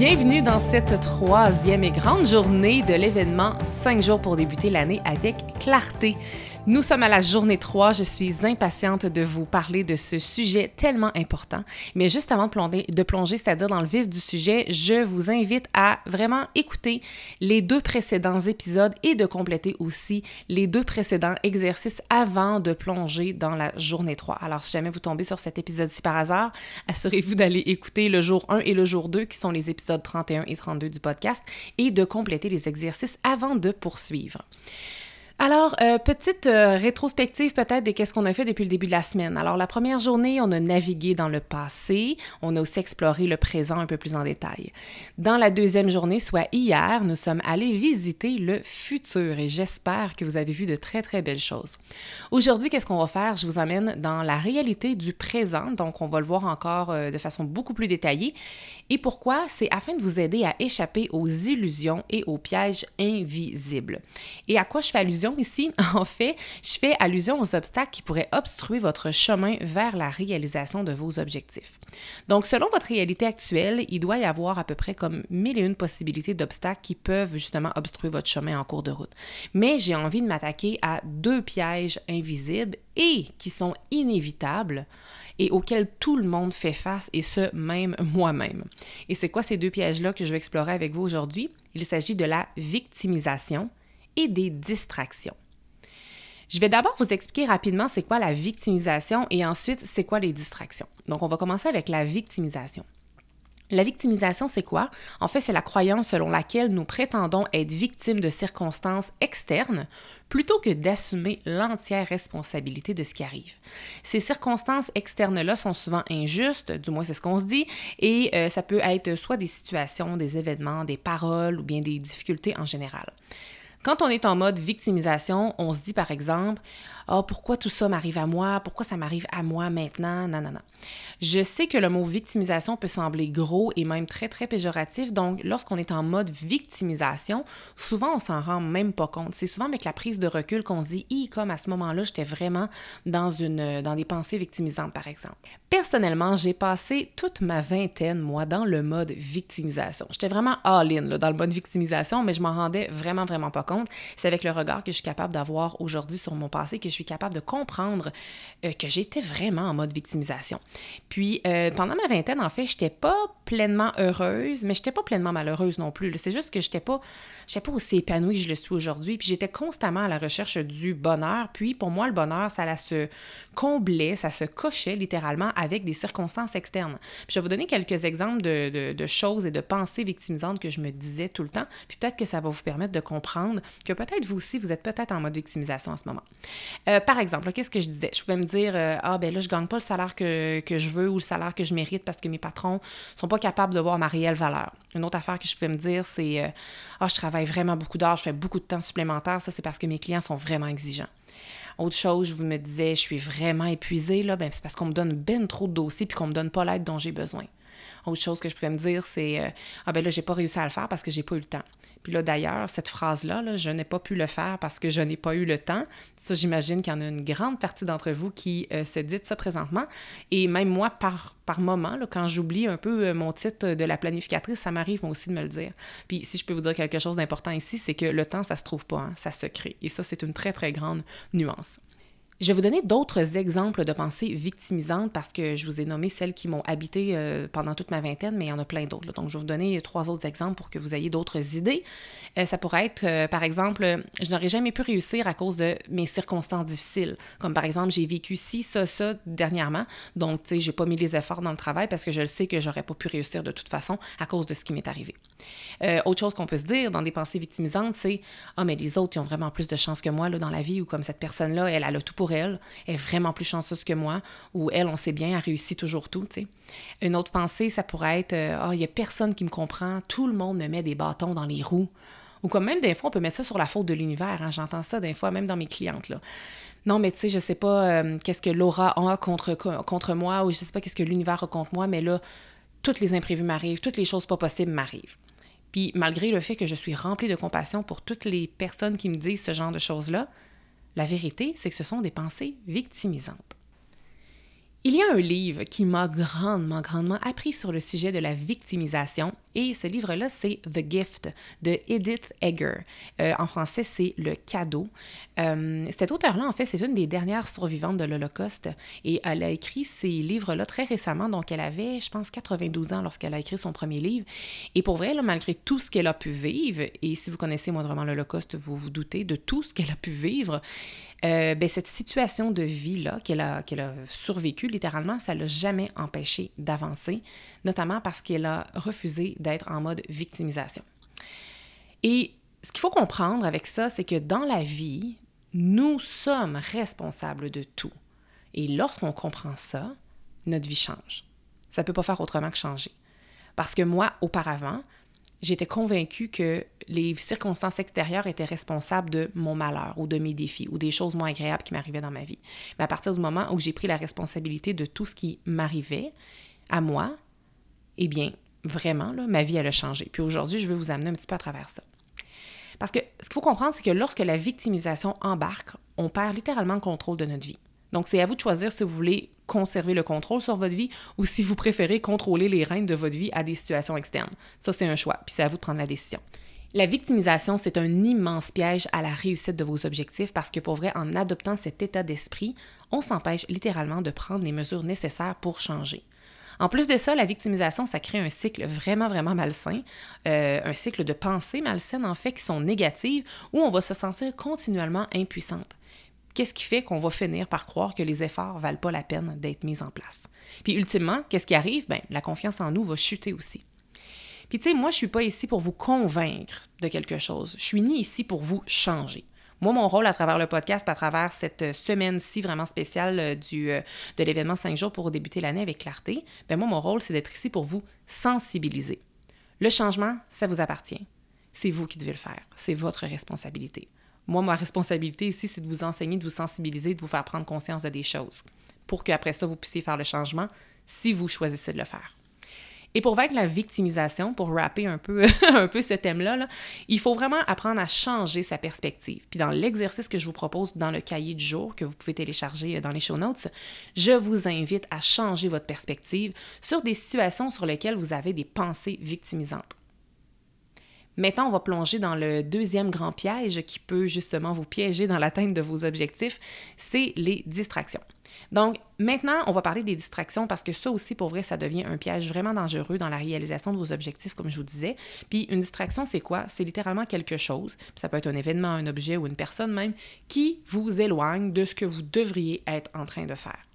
Bienvenue dans cette troisième et grande journée de l'événement 5 jours pour débuter l'année avec clarté. Nous sommes à la journée 3. Je suis impatiente de vous parler de ce sujet tellement important. Mais juste avant de plonger, c'est-à-dire dans le vif du sujet, je vous invite à vraiment écouter les deux précédents épisodes et de compléter aussi les deux précédents exercices avant de plonger dans la journée 3. Alors, si jamais vous tombez sur cet épisode-ci par hasard, assurez-vous d'aller écouter le jour 1 et le jour 2, qui sont les épisodes 31 et 32 du podcast, et de compléter les exercices avant de poursuivre. Alors, euh, petite euh, rétrospective peut-être de qu'est-ce qu'on a fait depuis le début de la semaine. Alors, la première journée, on a navigué dans le passé, on a aussi exploré le présent un peu plus en détail. Dans la deuxième journée, soit hier, nous sommes allés visiter le futur et j'espère que vous avez vu de très, très belles choses. Aujourd'hui, qu'est-ce qu'on va faire? Je vous amène dans la réalité du présent, donc on va le voir encore euh, de façon beaucoup plus détaillée. Et pourquoi? C'est afin de vous aider à échapper aux illusions et aux pièges invisibles. Et à quoi je fais allusion? Ici, en fait, je fais allusion aux obstacles qui pourraient obstruer votre chemin vers la réalisation de vos objectifs. Donc, selon votre réalité actuelle, il doit y avoir à peu près comme mille et une possibilités d'obstacles qui peuvent justement obstruer votre chemin en cours de route. Mais j'ai envie de m'attaquer à deux pièges invisibles et qui sont inévitables et auxquels tout le monde fait face, et ce, même moi-même. Et c'est quoi ces deux pièges-là que je vais explorer avec vous aujourd'hui? Il s'agit de la victimisation des distractions. Je vais d'abord vous expliquer rapidement c'est quoi la victimisation et ensuite c'est quoi les distractions. Donc on va commencer avec la victimisation. La victimisation, c'est quoi? En fait, c'est la croyance selon laquelle nous prétendons être victimes de circonstances externes plutôt que d'assumer l'entière responsabilité de ce qui arrive. Ces circonstances externes-là sont souvent injustes, du moins c'est ce qu'on se dit, et euh, ça peut être soit des situations, des événements, des paroles ou bien des difficultés en général. Quand on est en mode victimisation, on se dit par exemple oh, pourquoi tout ça m'arrive à moi? Pourquoi ça m'arrive à moi maintenant? Non, non, non. Je sais que le mot victimisation peut sembler gros et même très, très péjoratif. Donc, lorsqu'on est en mode victimisation, souvent, on s'en rend même pas compte. C'est souvent avec la prise de recul qu'on se dit, hi, comme à ce moment-là, j'étais vraiment dans, une, dans des pensées victimisantes, par exemple. Personnellement, j'ai passé toute ma vingtaine, moi, dans le mode victimisation. J'étais vraiment all-in dans le mode victimisation, mais je m'en rendais vraiment, vraiment pas compte. C'est avec le regard que je suis capable d'avoir aujourd'hui sur mon passé que je suis capable de comprendre euh, que j'étais vraiment en mode victimisation. Puis euh, pendant ma vingtaine, en fait, je n'étais pas pleinement heureuse, mais je n'étais pas pleinement malheureuse non plus. C'est juste que je n'étais pas, pas aussi épanouie que je le suis aujourd'hui. Puis j'étais constamment à la recherche du bonheur. Puis pour moi, le bonheur, ça se comblait, ça se cochait littéralement avec des circonstances externes. Puis je vais vous donner quelques exemples de, de choses et de pensées victimisantes que je me disais tout le temps. Puis peut-être que ça va vous permettre de comprendre que peut-être vous aussi, vous êtes peut-être en mode victimisation en ce moment. Euh, par exemple, qu'est-ce que je disais? Je pouvais me dire, euh, ah ben là, je gagne pas le salaire que, je veux ou le salaire que je mérite parce que mes patrons sont pas capables de voir ma réelle valeur. Une autre affaire que je pouvais me dire, c'est, euh, ah, je travaille vraiment beaucoup d'heures, je fais beaucoup de temps supplémentaire, ça c'est parce que mes clients sont vraiment exigeants. Autre chose, je vous me disais, je suis vraiment épuisée, là, ben, c'est parce qu'on me donne ben trop de dossiers puis qu'on me donne pas l'aide dont j'ai besoin. Autre chose que je pouvais me dire, c'est Ah ben là, j'ai pas réussi à le faire parce que j'ai pas eu le temps. Puis là, d'ailleurs, cette phrase-là, je n'ai pas pu le faire parce que je n'ai pas eu le temps. Ça, j'imagine qu'il y en a une grande partie d'entre vous qui euh, se dit ça présentement. Et même moi, par, par moment, quand j'oublie un peu euh, mon titre de la planificatrice, ça m'arrive moi aussi de me le dire. Puis si je peux vous dire quelque chose d'important ici, c'est que le temps, ça se trouve pas, hein, ça se crée. Et ça, c'est une très, très grande nuance. Je vais vous donner d'autres exemples de pensées victimisantes parce que je vous ai nommé celles qui m'ont habité euh, pendant toute ma vingtaine, mais il y en a plein d'autres. Donc, je vais vous donner trois autres exemples pour que vous ayez d'autres idées. Euh, ça pourrait être, euh, par exemple, je n'aurais jamais pu réussir à cause de mes circonstances difficiles. Comme par exemple, j'ai vécu ci, ça, ça dernièrement. Donc, tu sais, j'ai pas mis les efforts dans le travail parce que je le sais que j'aurais pas pu réussir de toute façon à cause de ce qui m'est arrivé. autre chose qu'on peut se dire dans des pensées victimisantes, c'est Ah, mais les autres, ils ont vraiment plus de chance que moi là, dans la vie ou comme cette personne-là, elle, elle a tout pour elle, est vraiment plus chanceuse que moi, ou elle, on sait bien, elle réussit toujours tout. Une autre pensée, ça pourrait être, euh, ah, il y n'y a personne qui me comprend, tout le monde me met des bâtons dans les roues. Ou comme même des fois, on peut mettre ça sur la faute de l'univers, hein. j'entends ça des fois, même dans mes clientes. Non, mais tu sais, je sais pas euh, qu'est-ce que Laura a contre, contre moi, ou je sais pas qu'est-ce que l'univers a contre moi, mais là, toutes les imprévus m'arrivent, toutes les choses pas possibles m'arrivent. Puis malgré le fait que je suis remplie de compassion pour toutes les personnes qui me disent ce genre de choses-là, la vérité, c'est que ce sont des pensées victimisantes. Il y a un livre qui m'a grandement, grandement appris sur le sujet de la victimisation et ce livre-là, c'est The Gift de Edith Egger. Euh, en français, c'est Le cadeau. Euh, cet auteur-là, en fait, c'est une des dernières survivantes de l'Holocauste et elle a écrit ces livres-là très récemment, donc elle avait, je pense, 92 ans lorsqu'elle a écrit son premier livre. Et pour vrai, malgré tout ce qu'elle a pu vivre, et si vous connaissez moindrement l'Holocauste, vous vous doutez de tout ce qu'elle a pu vivre, euh, ben, cette situation de vie-là qu'elle a, qu'elle a survécu littéralement, ça ne l'a jamais empêché d'avancer, notamment parce qu'elle a refusé d'être en mode victimisation. Et ce qu'il faut comprendre avec ça, c'est que dans la vie, nous sommes responsables de tout. Et lorsqu'on comprend ça, notre vie change. Ça ne peut pas faire autrement que changer. Parce que moi, auparavant, j'étais convaincue que les circonstances extérieures étaient responsables de mon malheur ou de mes défis ou des choses moins agréables qui m'arrivaient dans ma vie. Mais à partir du moment où j'ai pris la responsabilité de tout ce qui m'arrivait à moi, eh bien, vraiment, là, ma vie, elle a changé. Puis aujourd'hui, je veux vous amener un petit peu à travers ça. Parce que ce qu'il faut comprendre, c'est que lorsque la victimisation embarque, on perd littéralement le contrôle de notre vie. Donc, c'est à vous de choisir si vous voulez conserver le contrôle sur votre vie ou si vous préférez contrôler les règnes de votre vie à des situations externes. Ça, c'est un choix, puis c'est à vous de prendre la décision. La victimisation, c'est un immense piège à la réussite de vos objectifs parce que pour vrai, en adoptant cet état d'esprit, on s'empêche littéralement de prendre les mesures nécessaires pour changer. En plus de ça, la victimisation, ça crée un cycle vraiment, vraiment malsain, euh, un cycle de pensées malsaines, en fait, qui sont négatives, où on va se sentir continuellement impuissante qu'est-ce qui fait qu'on va finir par croire que les efforts valent pas la peine d'être mis en place? Puis ultimement, qu'est-ce qui arrive? Bien, la confiance en nous va chuter aussi. Puis tu sais, moi, je suis pas ici pour vous convaincre de quelque chose. Je suis ni ici pour vous changer. Moi, mon rôle à travers le podcast, à travers cette semaine-ci vraiment spéciale euh, euh, de l'événement 5 jours pour débuter l'année avec clarté, bien moi, mon rôle, c'est d'être ici pour vous sensibiliser. Le changement, ça vous appartient. C'est vous qui devez le faire. C'est votre responsabilité. Moi, ma responsabilité ici, c'est de vous enseigner, de vous sensibiliser, de vous faire prendre conscience de des choses pour qu'après ça, vous puissiez faire le changement si vous choisissez de le faire. Et pour vaincre la victimisation, pour rapper un peu, un peu ce thème-là, il faut vraiment apprendre à changer sa perspective. Puis dans l'exercice que je vous propose dans le cahier du jour, que vous pouvez télécharger dans les show notes, je vous invite à changer votre perspective sur des situations sur lesquelles vous avez des pensées victimisantes. Maintenant, on va plonger dans le deuxième grand piège qui peut justement vous piéger dans l'atteinte de vos objectifs, c'est les distractions. Donc, maintenant, on va parler des distractions parce que ça aussi, pour vrai, ça devient un piège vraiment dangereux dans la réalisation de vos objectifs, comme je vous disais. Puis, une distraction, c'est quoi? C'est littéralement quelque chose, ça peut être un événement, un objet ou une personne même, qui vous éloigne de ce que vous devriez être en train de faire.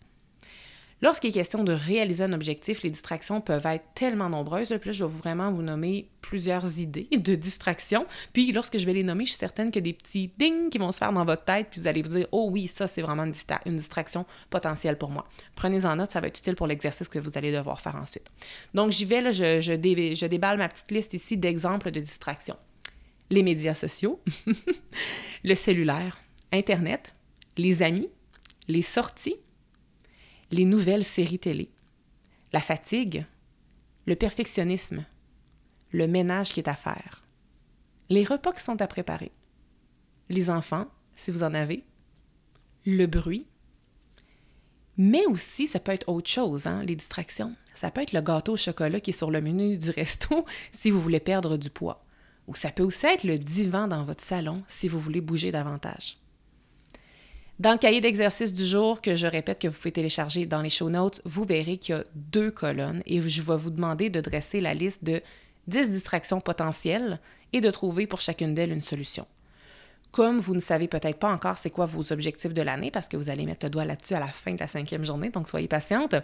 Lorsqu'il est question de réaliser un objectif, les distractions peuvent être tellement nombreuses. Là, je vais vraiment vous nommer plusieurs idées de distractions. Puis lorsque je vais les nommer, je suis certaine que des petits ding qui vont se faire dans votre tête, puis vous allez vous dire Oh oui, ça, c'est vraiment une, distraction potentielle pour moi. Prenez-en note, ça va être utile pour l'exercice que vous allez devoir faire ensuite. Donc, j'y vais, là, je déballe ma petite liste ici d'exemples de distractions. Les médias sociaux, le cellulaire, Internet, les amis, les sorties, les nouvelles séries télé, la fatigue, le perfectionnisme, le ménage qui est à faire, les repas qui sont à préparer, les enfants, si vous en avez, le bruit, mais aussi, ça peut être autre chose, hein, les distractions. Ça peut être le gâteau au chocolat qui est sur le menu du resto si vous voulez perdre du poids. Ou ça peut aussi être le divan dans votre salon si vous voulez bouger davantage. Dans le cahier d'exercice du jour, que je répète que vous pouvez télécharger dans les show notes, vous verrez qu'il y a deux colonnes et je vais vous demander de dresser la liste de 10 distractions potentielles et de trouver pour chacune d'elles une solution. Comme vous ne savez peut-être pas encore c'est quoi vos objectifs de l'année, parce que vous allez mettre le doigt là-dessus à la fin de la cinquième journée, donc soyez patiente,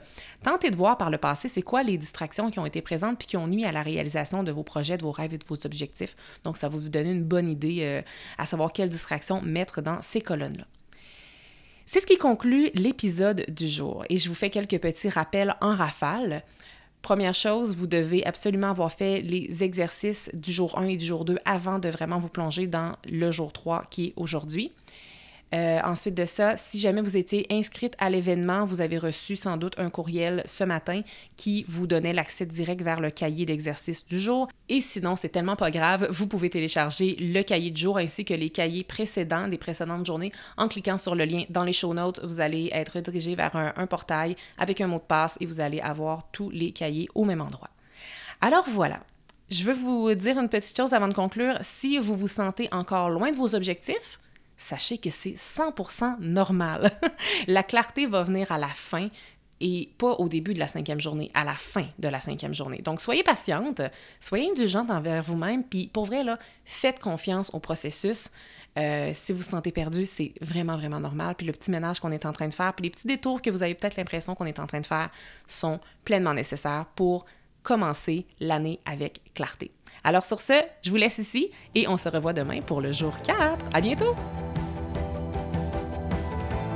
tentez de voir par le passé c'est quoi les distractions qui ont été présentes puis qui ont nuit à la réalisation de vos projets, de vos rêves et de vos objectifs. Donc ça va vous donner une bonne idée euh, à savoir quelles distractions mettre dans ces colonnes-là. C'est ce qui conclut l'épisode du jour et je vous fais quelques petits rappels en rafale. Première chose, vous devez absolument avoir fait les exercices du jour 1 et du jour 2 avant de vraiment vous plonger dans le jour 3 qui est aujourd'hui. Euh, ensuite de ça, si jamais vous étiez inscrite à l'événement, vous avez reçu sans doute un courriel ce matin qui vous donnait l'accès direct vers le cahier d'exercice du jour. Et sinon, c'est tellement pas grave, vous pouvez télécharger le cahier du jour ainsi que les cahiers précédents des précédentes journées en cliquant sur le lien dans les show notes. Vous allez être dirigé vers un, un portail avec un mot de passe et vous allez avoir tous les cahiers au même endroit. Alors voilà, je veux vous dire une petite chose avant de conclure. Si vous vous sentez encore loin de vos objectifs, sachez que c'est 100% normal. la clarté va venir à la fin et pas au début de la cinquième journée, à la fin de la cinquième journée. Donc, soyez patiente, soyez indulgente envers vous-même, puis pour vrai, là, faites confiance au processus. Euh, si vous vous sentez perdu, c'est vraiment, vraiment normal. Puis le petit ménage qu'on est en train de faire, puis les petits détours que vous avez peut-être l'impression qu'on est en train de faire sont pleinement nécessaires pour commencer l'année avec clarté. Alors sur ce, je vous laisse ici et on se revoit demain pour le jour 4. À bientôt!